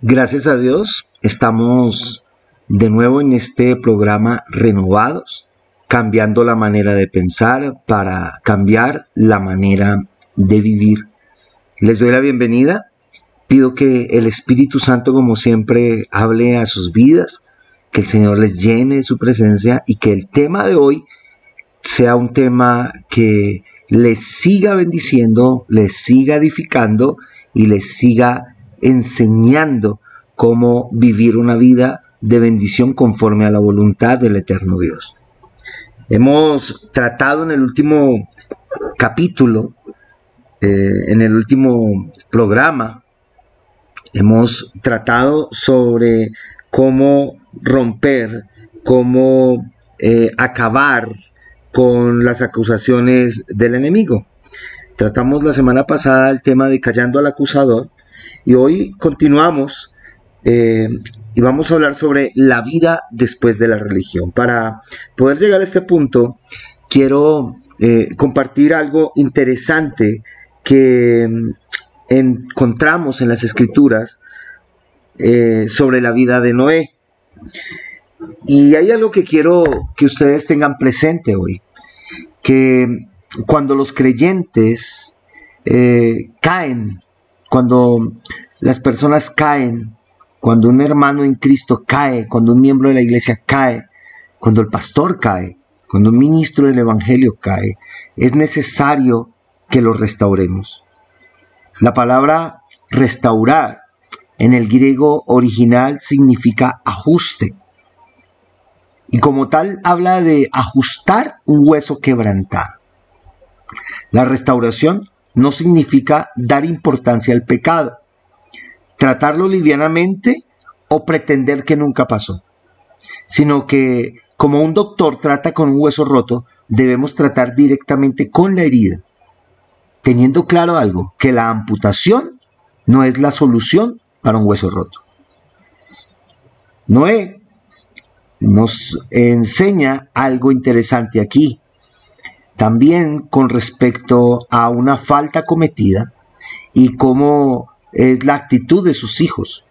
Gracias a Dios, estamos de nuevo en este programa renovados, cambiando la manera de pensar para cambiar la manera de vivir. Les doy la bienvenida. Pido que el Espíritu Santo, como siempre, hable a sus vidas, que el Señor les llene de su presencia y que el tema de hoy sea un tema que les siga bendiciendo, les siga edificando y les siga enseñando cómo vivir una vida de bendición conforme a la voluntad del eterno Dios. Hemos tratado en el último capítulo, eh, en el último programa, hemos tratado sobre cómo romper, cómo eh, acabar con las acusaciones del enemigo. Tratamos la semana pasada el tema de callando al acusador y hoy continuamos eh, y vamos a hablar sobre la vida después de la religión. Para poder llegar a este punto, quiero eh, compartir algo interesante que mm, encontramos en las escrituras eh, sobre la vida de Noé. Y hay algo que quiero que ustedes tengan presente hoy, que cuando los creyentes caen cuando las personas caen, cuando un hermano en Cristo cae, cuando un miembro de la iglesia cae, cuando el pastor cae, cuando un ministro del Evangelio cae, es necesario que lo restauremos. La palabra restaurar en el griego original significa ajuste. Y como tal habla de ajustar un hueso quebrantado. La restauración no significa dar importancia al pecado, tratarlo livianamente o pretender que nunca pasó, sino que como un doctor trata con un hueso roto, debemos tratar directamente con la herida, teniendo claro algo, que la amputación no es la solución para un hueso roto. Noé nos enseña algo interesante aquí. También con respecto a una falta cometida y cómo es la actitud de sus hijos.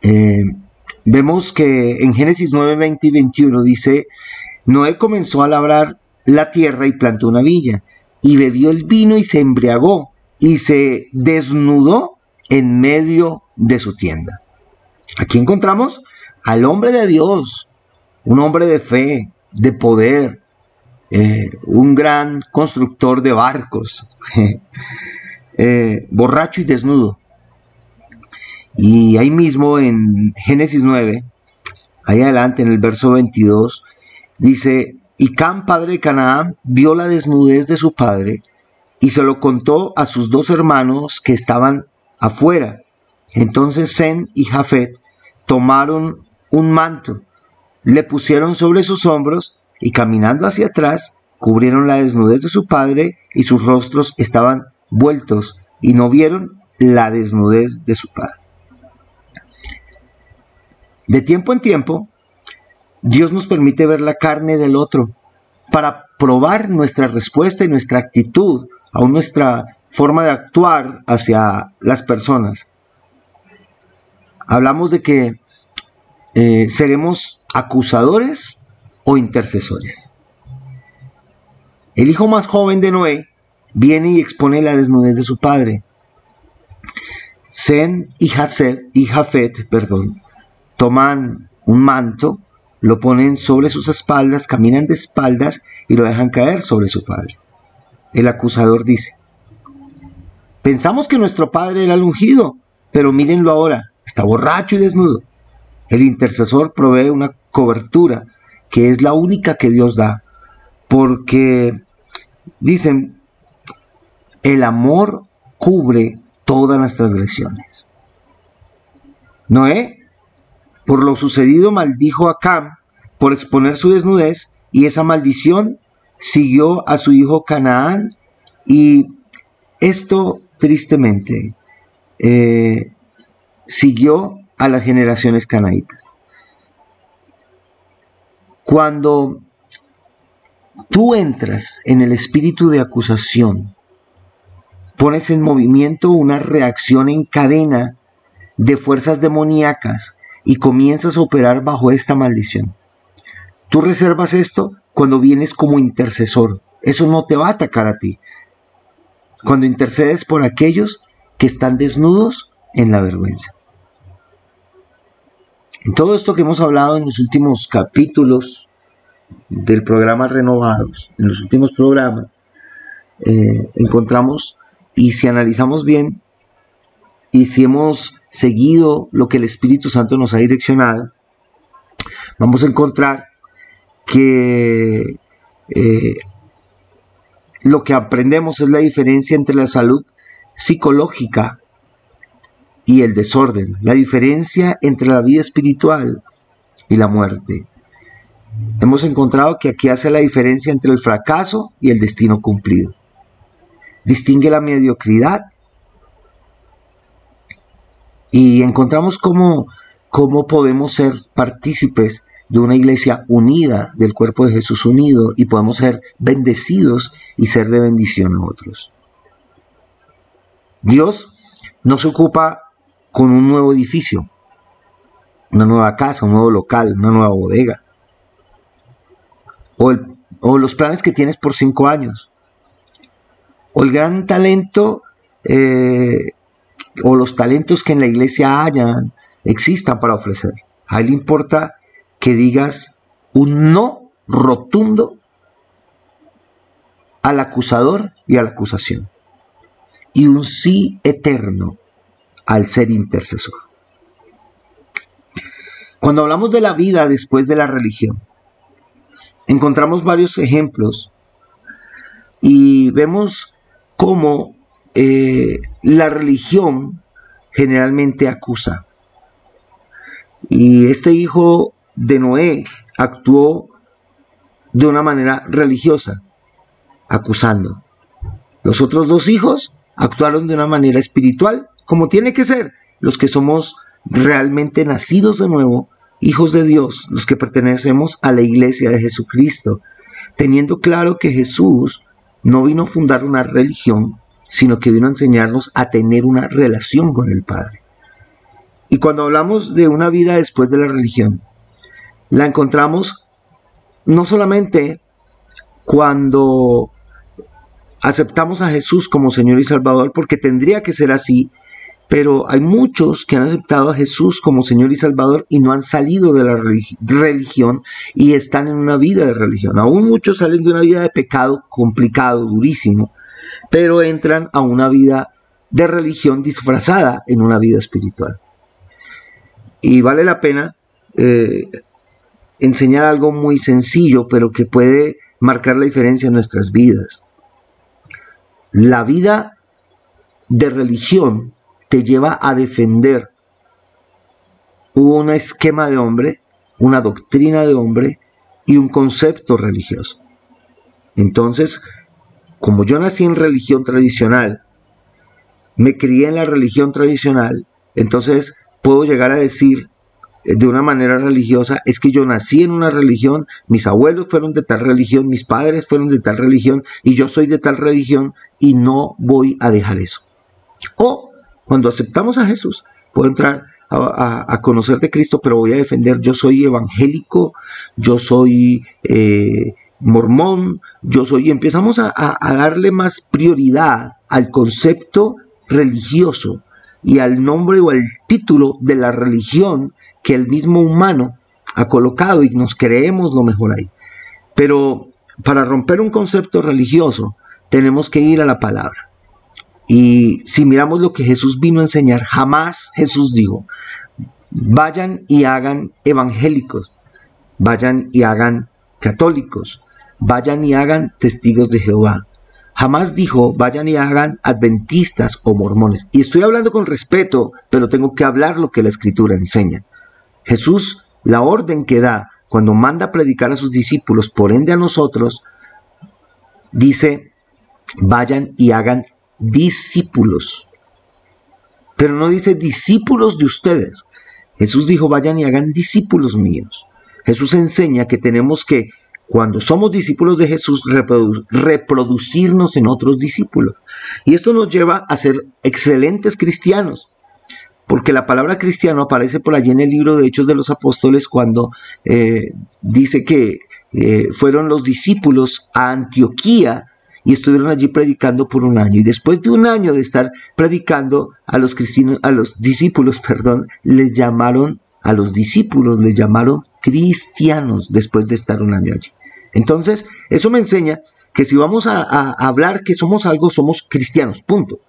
Eh, vemos que en Génesis 9, 20 y 21 dice, Noé comenzó a labrar la tierra y plantó una villa, y bebió el vino y se embriagó, y se desnudó en medio de su tienda. Aquí encontramos al hombre de Dios, un hombre de fe, de poder, eh, un gran constructor de barcos, eh, borracho y desnudo. Y ahí mismo en Génesis 9, ahí adelante en el verso 22, dice, y Cam, padre de Canaán, vio la desnudez de su padre y se lo contó a sus dos hermanos que estaban afuera. Entonces Zen y Jafet tomaron un manto, le pusieron sobre sus hombros y caminando hacia atrás cubrieron la desnudez de su padre y sus rostros estaban vueltos y no vieron la desnudez de su padre. De tiempo en tiempo, Dios nos permite ver la carne del otro para probar nuestra respuesta y nuestra actitud, aún nuestra forma de actuar hacia las personas. Hablamos de que eh, seremos acusadores o intercesores. El hijo más joven de Noé viene y expone la desnudez de su padre. Zen y, y Jafet perdón, toman un manto, lo ponen sobre sus espaldas, caminan de espaldas y lo dejan caer sobre su padre. El acusador dice, pensamos que nuestro padre era el ungido, pero mírenlo ahora, está borracho y desnudo. El intercesor provee una cobertura que es la única que Dios da, porque dicen, el amor cubre todas las transgresiones. Noé, por lo sucedido, maldijo a Cam por exponer su desnudez y esa maldición siguió a su hijo Canaán y esto tristemente eh, siguió a las generaciones canaítas. Cuando tú entras en el espíritu de acusación, pones en movimiento una reacción en cadena de fuerzas demoníacas y comienzas a operar bajo esta maldición. Tú reservas esto cuando vienes como intercesor. Eso no te va a atacar a ti. Cuando intercedes por aquellos que están desnudos en la vergüenza. En todo esto que hemos hablado en los últimos capítulos del programa Renovados, en los últimos programas, eh, encontramos y si analizamos bien y si hemos seguido lo que el Espíritu Santo nos ha direccionado, vamos a encontrar que eh, lo que aprendemos es la diferencia entre la salud psicológica y el desorden, la diferencia entre la vida espiritual y la muerte. Hemos encontrado que aquí hace la diferencia entre el fracaso y el destino cumplido. Distingue la mediocridad y encontramos cómo, cómo podemos ser partícipes de una iglesia unida, del cuerpo de Jesús unido, y podemos ser bendecidos y ser de bendición a otros. Dios no se ocupa con un nuevo edificio, una nueva casa, un nuevo local, una nueva bodega. O, los planes que tienes por cinco años. O el gran talento eh, o los talentos que en la iglesia hayan, existan para ofrecer. A él le importa que digas un no rotundo al acusador y a la acusación. Y un sí eterno al ser intercesor. Cuando hablamos de la vida después de la religión, encontramos varios ejemplos y vemos cómo eh, la religión generalmente acusa. Y este hijo de Noé actuó de una manera religiosa, acusando. Los otros dos hijos actuaron de una manera espiritual, como tiene que ser. Los que somos realmente nacidos de nuevo, hijos de Dios, los que pertenecemos a la iglesia de Jesucristo, teniendo claro que Jesús no vino a fundar una religión, sino que vino a enseñarnos a tener una relación con el Padre. Y cuando hablamos de una vida después de la religión, la encontramos no solamente cuando aceptamos a Jesús como Señor y Salvador, porque tendría que ser así, pero hay muchos que han aceptado a Jesús como Señor y Salvador y no han salido de la religión y están en una vida de religión. Aún muchos salen de una vida de pecado complicado, durísimo, pero entran a una vida de religión disfrazada en una vida espiritual. Y vale la pena eh, enseñar algo muy sencillo, pero que puede marcar la diferencia en nuestras vidas. La vida de religión te lleva a defender un esquema de hombre, una doctrina de hombre y un concepto religioso. Entonces, como yo nací en religión tradicional, me crié en la religión tradicional, entonces puedo llegar a decir eh, de una manera religiosa es que yo nací en una religión, mis abuelos fueron de tal religión, mis padres fueron de tal religión y yo soy de tal religión y no voy a dejar eso. O cuando aceptamos a Jesús, puedo entrar a, conocer de Cristo, pero voy a defender, yo soy evangélico, yo soy eh, mormón, yo soy, empezamos a darle más prioridad al concepto religioso y al nombre o al título de la religión que el mismo humano ha colocado y nos creemos lo mejor ahí. Pero para romper un concepto religioso tenemos que ir a la palabra. Y si miramos lo que Jesús vino a enseñar, jamás Jesús dijo, vayan y hagan evangélicos, vayan y hagan católicos, vayan y hagan testigos de Jehová. Jamás dijo, vayan y hagan adventistas o mormones. Y estoy hablando con respeto, pero tengo que hablar lo que la escritura enseña. Jesús, la orden que da cuando manda a predicar a sus discípulos, por ende a nosotros, dice, vayan y hagan discípulos. Pero no dice discípulos de ustedes. Jesús dijo, vayan y hagan discípulos míos. Jesús enseña que tenemos que, cuando somos discípulos de Jesús, reproducirnos en otros discípulos. Y esto nos lleva a ser excelentes cristianos porque la palabra cristiano aparece por allí en el libro de Hechos de los Apóstoles cuando eh, dice que eh, fueron los discípulos a Antioquía y estuvieron allí predicando por un año. Y después de un año de estar predicando a los cristianos, a los discípulos, perdón, les llamaron a los discípulos, les llamaron cristianos después de estar un año allí. Entonces, eso me enseña que si vamos a, hablar que somos algo, somos cristianos, punto.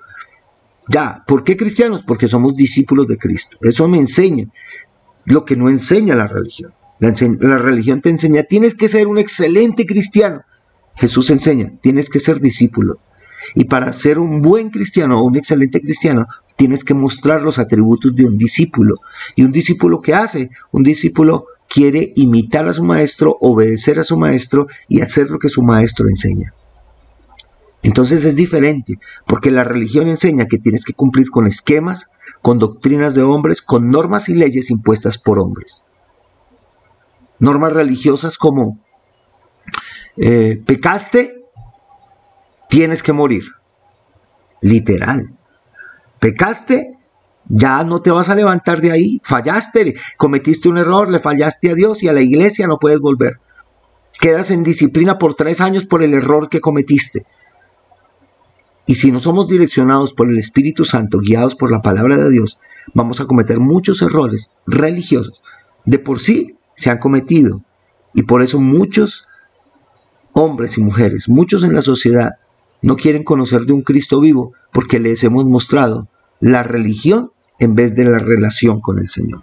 Ya, ¿por qué cristianos? Porque somos discípulos de Cristo. Eso me enseña lo que no enseña la religión. La, religión te enseña, tienes que ser un excelente cristiano. Jesús enseña, tienes que ser discípulo. Y para ser un buen cristiano o un excelente cristiano, tienes que mostrar los atributos de un discípulo. ¿Y un discípulo qué hace? Un discípulo quiere imitar a su maestro, obedecer a su maestro y hacer lo que su maestro enseña. Entonces es diferente, porque la religión enseña que tienes que cumplir con esquemas, con doctrinas de hombres, con normas y leyes impuestas por hombres normas religiosas como eh, pecaste, tienes que morir. Literal. Pecaste, ya no te vas a levantar de ahí. Fallaste, cometiste un error, le fallaste a Dios y a la iglesia no puedes volver. Quedas en disciplina por tres años por el error que cometiste. Y si no somos direccionados por el Espíritu Santo, guiados por la palabra de Dios, vamos a cometer muchos errores religiosos. De por sí, se han cometido. Y por eso muchos hombres y mujeres, muchos en la sociedad, no quieren conocer de un Cristo vivo porque les hemos mostrado la religión en vez de la relación con el Señor.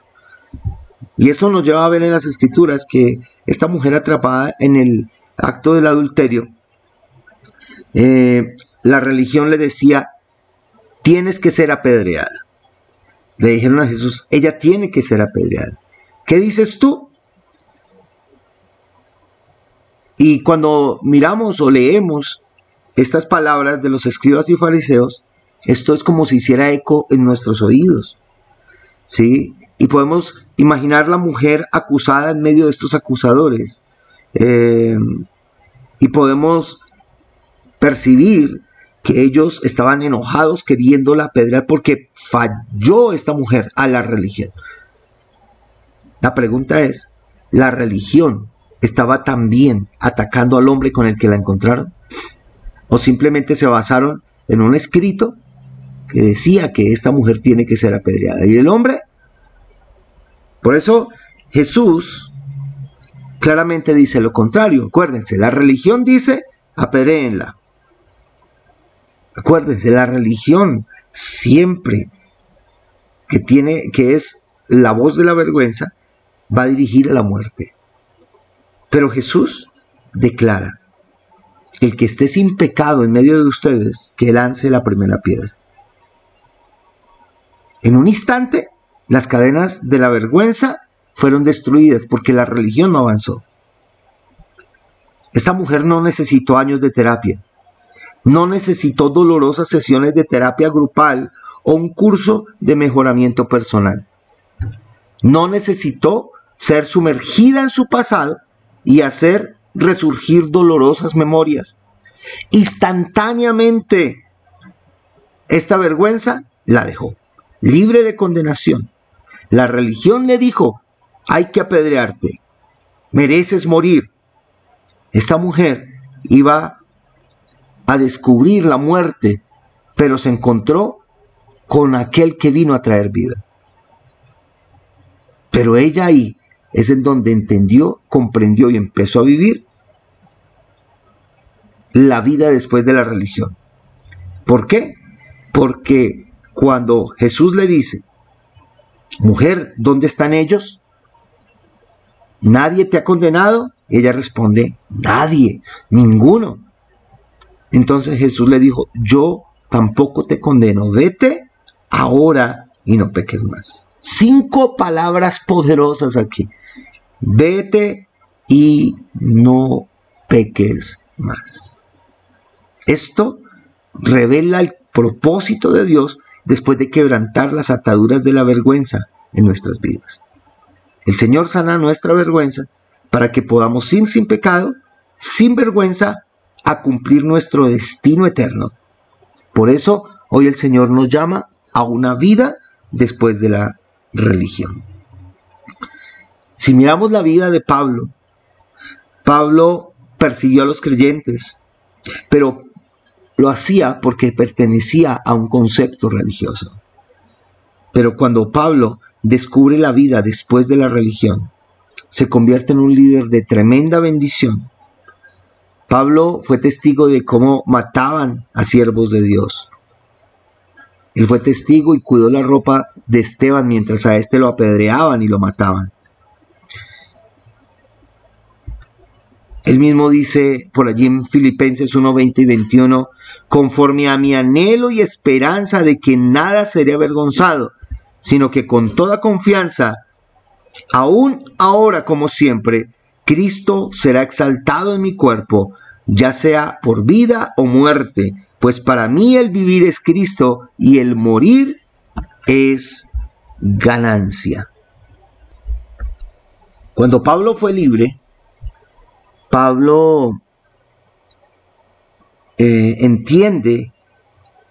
Y esto nos lleva a ver en las escrituras que esta mujer atrapada en el acto del adulterio, eh, la religión le decía, tienes que ser apedreada. Le dijeron a Jesús, ella tiene que ser apedreada. ¿Qué dices tú? Y cuando miramos o leemos estas palabras de los escribas y fariseos, esto es como si hiciera eco en nuestros oídos. ¿Sí? Y podemos imaginar la mujer acusada en medio de estos acusadores. Eh, y podemos percibir que ellos estaban enojados queriéndola apedrear porque falló esta mujer a la religión. La pregunta es, ¿la religión estaba también atacando al hombre con el que la encontraron? ¿O simplemente se basaron en un escrito que decía que esta mujer tiene que ser apedreada? ¿Y el hombre? Por eso Jesús claramente dice lo contrario. Acuérdense, la religión dice apedréenla. Acuérdense, la religión siempre que tiene, que es la voz de la vergüenza, va a dirigir a la muerte. Pero Jesús declara, el que esté sin pecado en medio de ustedes, que lance la primera piedra. En un instante, las cadenas de la vergüenza fueron destruidas porque la religión no avanzó. Esta mujer no necesitó años de terapia, no necesitó dolorosas sesiones de terapia grupal o un curso de mejoramiento personal. No necesitó ser sumergida en su pasado y hacer resurgir dolorosas memorias. Instantáneamente, esta vergüenza la dejó, libre de condenación. La religión le dijo, hay que apedrearte, mereces morir. Esta mujer iba a descubrir la muerte, pero se encontró con aquel que vino a traer vida. Pero ella ahí es en donde entendió, comprendió y empezó a vivir la vida después de la religión. ¿Por qué? Porque cuando Jesús le dice, mujer, ¿dónde están ellos? ¿Nadie te ha condenado? Ella responde, nadie, ninguno. Entonces Jesús le dijo, yo tampoco te condeno, vete ahora y no peques más. Cinco palabras poderosas aquí. Vete y no peques más. Esto revela el propósito de Dios después de quebrantar las ataduras de la vergüenza en nuestras vidas. El Señor sana nuestra vergüenza para que podamos sin pecado, sin vergüenza, a cumplir nuestro destino eterno. Por eso hoy el Señor nos llama a una vida después de la religión. Si miramos la vida de Pablo, Pablo persiguió a los creyentes, pero lo hacía porque pertenecía a un concepto religioso. Pero cuando Pablo descubre la vida después de la religión, se convierte en un líder de tremenda bendición. Pablo fue testigo de cómo mataban a siervos de Dios. Él fue testigo y cuidó la ropa de Esteban mientras a éste lo apedreaban y lo mataban. Él mismo dice por allí en Filipenses 1, 20 y 21, conforme a mi anhelo y esperanza de que nada seré avergonzado, sino que con toda confianza, aún ahora como siempre, Cristo será exaltado en mi cuerpo, ya sea por vida o muerte, pues para mí el vivir es Cristo y el morir es ganancia. Cuando Pablo fue libre, Pablo eh, entiende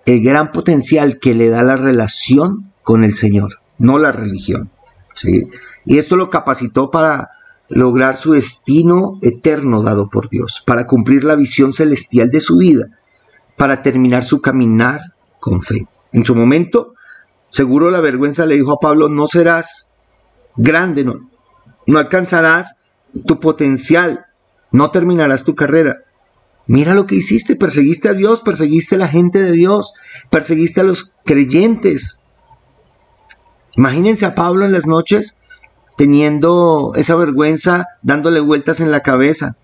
el gran potencial que le da la relación con el Señor, no la religión. ¿sí? Y esto lo capacitó para lograr su destino eterno dado por Dios, para cumplir la visión celestial de su vida, para terminar su caminar con fe. En su momento, seguro la vergüenza le dijo a Pablo, no serás grande, no, no alcanzarás tu potencial, no terminarás tu carrera. Mira lo que hiciste, perseguiste a Dios, perseguiste a la gente de Dios, perseguiste a los creyentes. Imagínense a Pablo en las noches teniendo esa vergüenza, dándole vueltas en la cabeza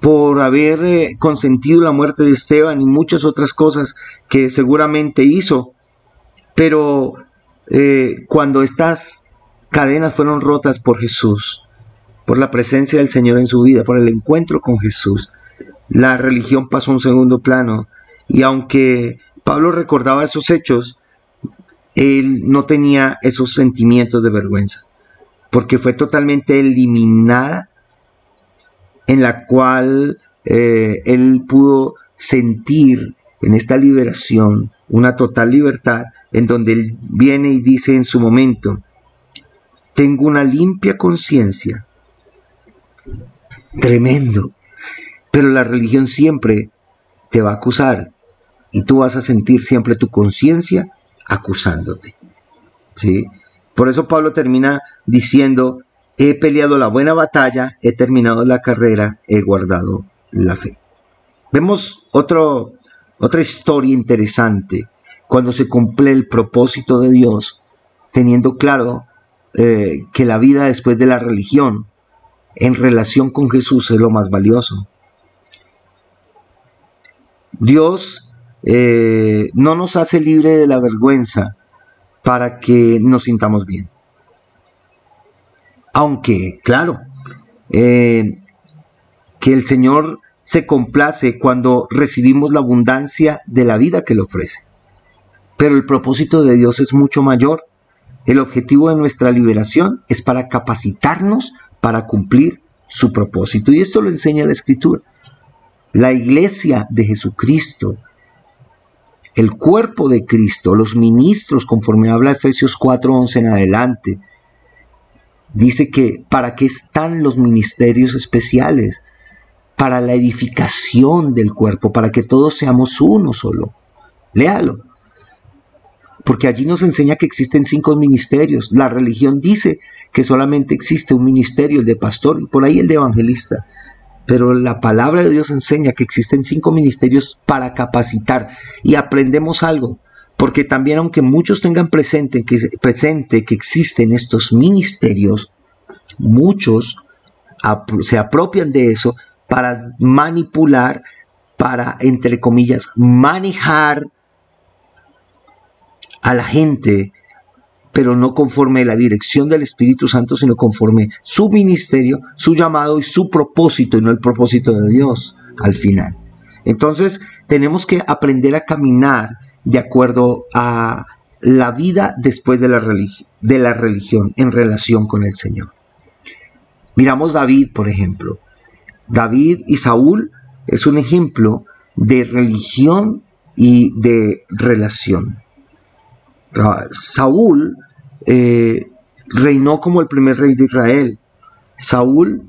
por haber eh, consentido la muerte de Esteban y muchas otras cosas que seguramente hizo. Pero eh, cuando estas cadenas fueron rotas por Jesús, por la presencia del Señor en su vida, por el encuentro con Jesús. La religión pasó a un segundo plano y aunque Pablo recordaba esos hechos, él no tenía esos sentimientos de vergüenza, porque fue totalmente eliminada en la cual eh, él pudo sentir en esta liberación una total libertad, en donde él viene y dice en su momento, tengo una limpia conciencia Tremendo. Pero la religión siempre te va a acusar y tú vas a sentir siempre tu conciencia acusándote. ¿Sí? Por eso Pablo termina diciendo, he peleado la buena batalla, he terminado la carrera, he guardado la fe. Vemos otra historia interesante cuando se cumple el propósito de Dios, teniendo claro eh, que la vida después de la religión en relación con Jesús es lo más valioso. Dios eh, no nos hace libre de la vergüenza para que nos sintamos bien. Aunque, claro, eh, que el Señor se complace cuando recibimos la abundancia de la vida que le ofrece. Pero el propósito de Dios es mucho mayor. El objetivo de nuestra liberación es para capacitarnos para cumplir su propósito. Y esto lo enseña la Escritura. La iglesia de Jesucristo, el cuerpo de Cristo, los ministros, conforme habla Efesios 4:11 en adelante, dice que para qué están los ministerios especiales, para la edificación del cuerpo, para que todos seamos uno solo. Léalo porque allí nos enseña que existen cinco ministerios. La religión dice que solamente existe un ministerio, el de pastor y por ahí el de evangelista. Pero la palabra de Dios enseña que existen cinco ministerios para capacitar y aprendemos algo. Porque también aunque muchos tengan presente que, presente que existen estos ministerios, muchos se apropian de eso para manipular, para, entre comillas, manejar a la gente, pero no conforme la dirección del Espíritu Santo, sino conforme su ministerio, su llamado y su propósito, y no el propósito de Dios al final. Entonces tenemos que aprender a caminar de acuerdo a la vida después de la, de la religión en relación con el Señor. Miramos David, por ejemplo. David y Saúl es un ejemplo de religión y de relación. Saúl eh, reinó como el primer rey de Israel. Saúl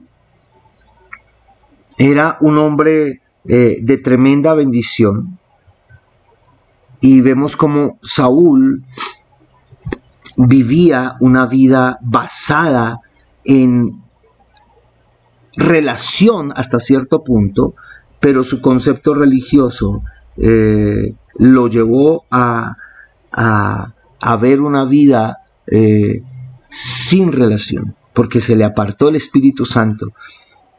era un hombre eh, de tremenda bendición. Y vemos como Saúl vivía una vida basada en relación hasta cierto punto, pero su concepto religioso eh, lo llevó a, a, ver una vida eh, sin relación, porque se le apartó el Espíritu Santo.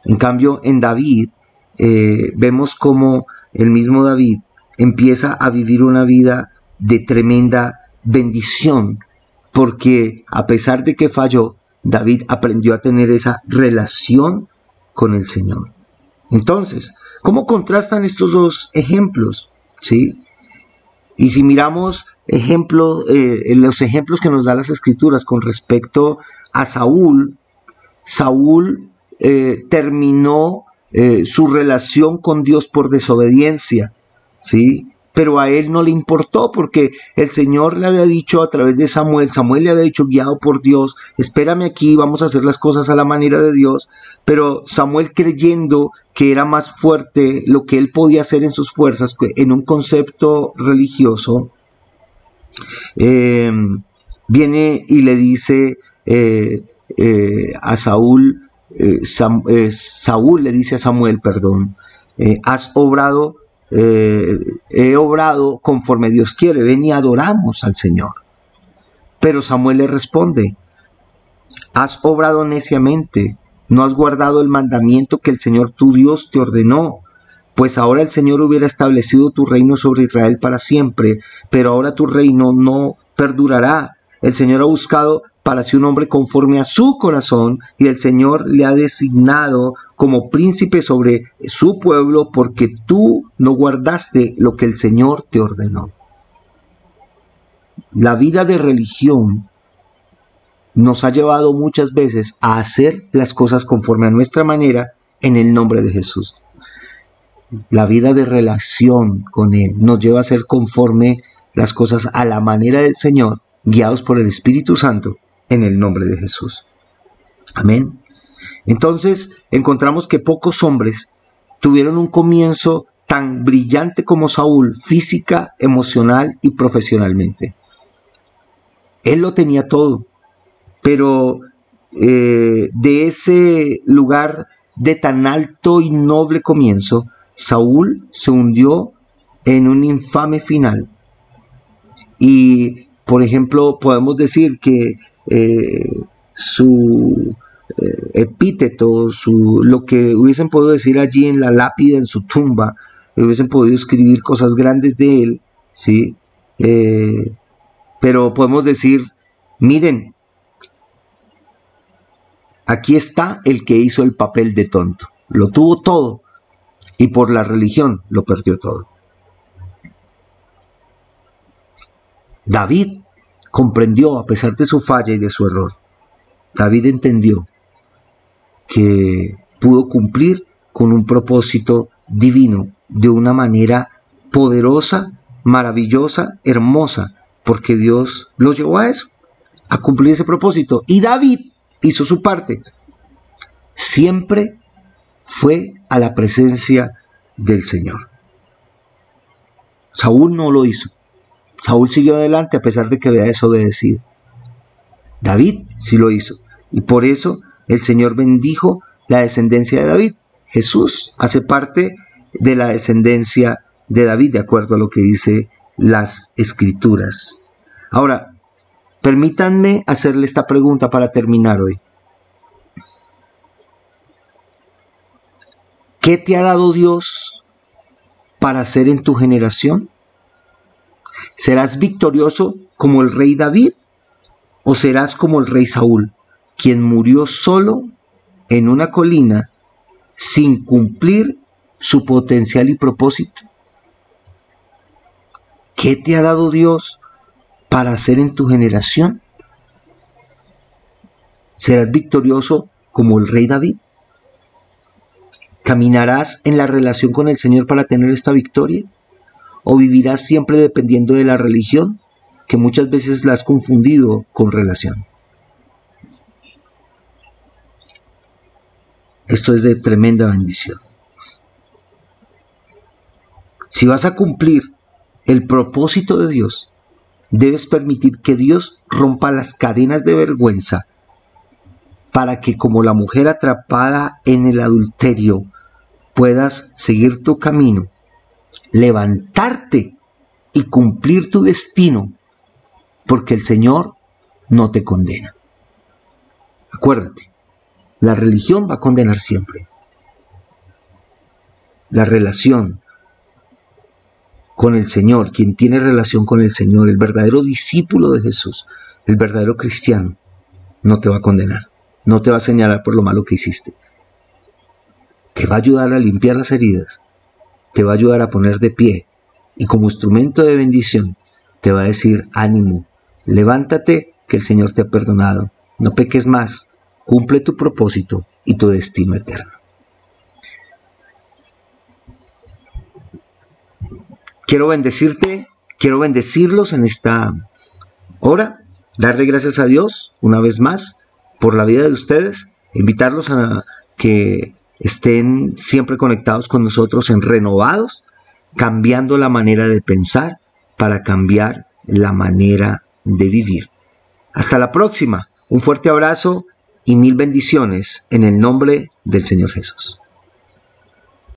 En cambio, en David eh, vemos como el mismo David empieza a vivir una vida de tremenda bendición, porque a pesar de que falló, David aprendió a tener esa relación con el Señor. Entonces, ¿cómo contrastan estos dos ejemplos? ¿Sí? Y si miramos eh, los ejemplos que nos da las escrituras con respecto a Saúl, Saúl eh, terminó eh, su relación con Dios por desobediencia, ¿sí? Pero a él no le importó porque el Señor le había dicho a través de Samuel, Samuel le había dicho guiado por Dios, espérame aquí, vamos a hacer las cosas a la manera de Dios, pero Samuel creyendo que era más fuerte lo que él podía hacer en sus fuerzas, en un concepto religioso, em, viene y le dice eh, eh, a Saúl, eh, Saúl le dice a Samuel, perdón, has obrado eh, he obrado conforme Dios quiere, ven y adoramos al Señor. Pero Samuel le responde, has obrado neciamente, no has guardado el mandamiento que el Señor tu Dios te ordenó, pues ahora el Señor hubiera establecido tu reino sobre Israel para siempre, pero ahora tu reino no perdurará. El Señor ha buscado para sí un hombre conforme a su corazón y el Señor le ha designado como príncipe sobre su pueblo porque tú no guardaste lo que el Señor te ordenó. La vida de religión nos ha llevado muchas veces a hacer las cosas conforme a nuestra manera en el nombre de Jesús. La vida de relación con Él nos lleva a hacer conforme las cosas a la manera del Señor, guiados por el Espíritu Santo en el nombre de Jesús. Amén. Entonces encontramos que pocos hombres tuvieron un comienzo tan brillante como Saúl, física, emocional y profesionalmente. Él lo tenía todo, pero eh, de ese lugar de tan alto y noble comienzo, Saúl se hundió en un infame final. Y, por ejemplo, podemos decir que eh, su epíteto, su, lo que hubiesen podido decir allí en la lápida, en su tumba, hubiesen podido escribir cosas grandes de él, ¿sí? Eh, pero podemos decir, miren, aquí está el que hizo el papel de tonto. Lo tuvo todo y por la religión lo perdió todo. David comprendió a pesar de su falla y de su error. David entendió que pudo cumplir con un propósito divino de una manera poderosa, maravillosa, hermosa, porque Dios lo llevó a eso, a cumplir ese propósito. Y David hizo su parte. Siempre fue a la presencia del Señor. Saúl no lo hizo. Saúl siguió adelante a pesar de que había desobedecido. David sí lo hizo. Y por eso el Señor bendijo la descendencia de David. Jesús hace parte de la descendencia de David, de acuerdo a lo que dice las escrituras. Ahora, permítanme hacerle esta pregunta para terminar hoy. ¿Qué te ha dado Dios para hacer en tu generación? ¿Serás victorioso como el rey David o serás como el rey Saúl, quien murió solo en una colina sin cumplir su potencial y propósito? ¿Qué te ha dado Dios para hacer en tu generación? ¿Serás victorioso como el rey David? ¿Caminarás en la relación con el Señor para tener esta victoria? ¿O vivirás siempre dependiendo de la religión? que muchas veces la has confundido con relación. Esto es de tremenda bendición. Si vas a cumplir el propósito de Dios, debes permitir que Dios rompa las cadenas de vergüenza para que como la mujer atrapada en el adulterio puedas seguir tu camino, levantarte y cumplir tu destino, porque el Señor no te condena. Acuérdate, la religión va a condenar siempre. La relación con el Señor, quien tiene relación con el Señor, el verdadero discípulo de Jesús, el verdadero cristiano, no te va a condenar, no te va a señalar por lo malo que hiciste. Te va a ayudar a limpiar las heridas, te va a ayudar a poner de pie y como instrumento de bendición te va a decir, ánimo, levántate que el Señor te ha perdonado, no peques más, cumple tu propósito y tu destino eterno. Quiero bendecirte, quiero bendecirlos en esta hora, darle gracias a Dios una vez más por la vida de ustedes, invitarlos a que estén siempre conectados con nosotros en renovados, cambiando la manera de pensar para cambiar la manera de vivir. Hasta la próxima, un fuerte abrazo y mil bendiciones en el nombre del Señor Jesús.